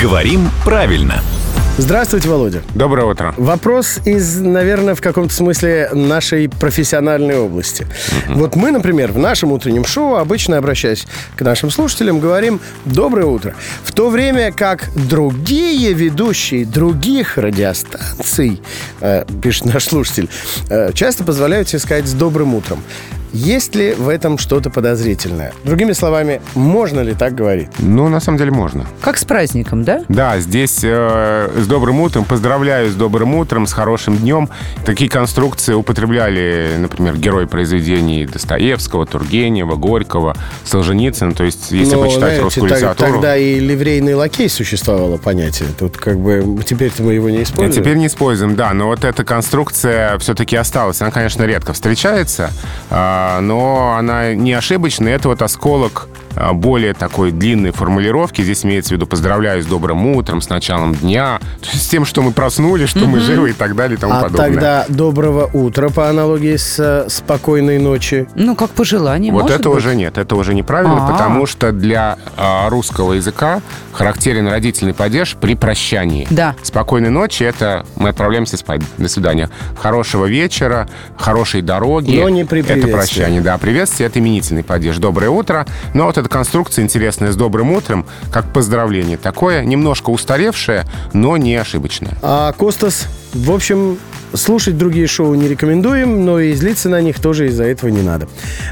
Говорим правильно. Здравствуйте, Володя. Доброе утро. Вопрос из, наверное, в каком-то смысле нашей профессиональной области. Вот мы, например, в нашем утреннем шоу, обычно обращаясь к нашим слушателям, говорим «Доброе утро». В то время как другие ведущие других радиостанций, э, пишет наш слушатель, э, часто позволяют себе сказать «с добрым утром». Есть ли в этом что-то подозрительное? Другими словами, можно ли так говорить? Ну, на самом деле можно. Как с праздником, да? Да, здесь э, с добрым утром, поздравляю с добрым утром, с хорошим днем. Такие конструкции употребляли, например, герои произведений Достоевского, Тургенева, Горького, Солженицына. То есть, если Ну, почитать знаете, русскую так- литературу... Тогда и ливрейный лакей существовало понятие. Тут как бы теперь-то мы его не используем. Теперь не используем, да, но вот эта конструкция все-таки осталась. Она, конечно, редко встречается, а, но она не ошибочная. Это вот осколок а, более такой длинной формулировки. Здесь имеется в виду «поздравляю с добрым утром, с началом дня», то есть с тем, что мы проснулись, что мы живы и так далее и тому А подобное. тогда доброго утра по аналогии с э, спокойной ночи. Ну, как пожелание, Вот это быть. уже нет, это уже неправильно, А. потому что для а, русского языка характерен родительный падеж при прощании. Да. Спокойной ночи это мы отправляемся спать. До свидания. Хорошего вечера, хорошей дороги. Но не при Это прощание, да. Приветствие это именительный падеж. Доброе утро. Но вот эта конструкция интересная с добрым утром, как поздравление. Такое немножко устаревшее, но не ошибочное. А Костас, в общем, слушать другие шоу не рекомендуем, но и злиться на них тоже из-за этого не надо.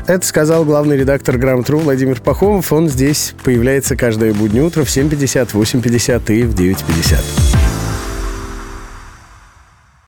Это сказал главный редактор «Грамотру» Владимир Пахомов. Он здесь появляется каждое буднее утро в 7.50, 8.50 и в 9.50.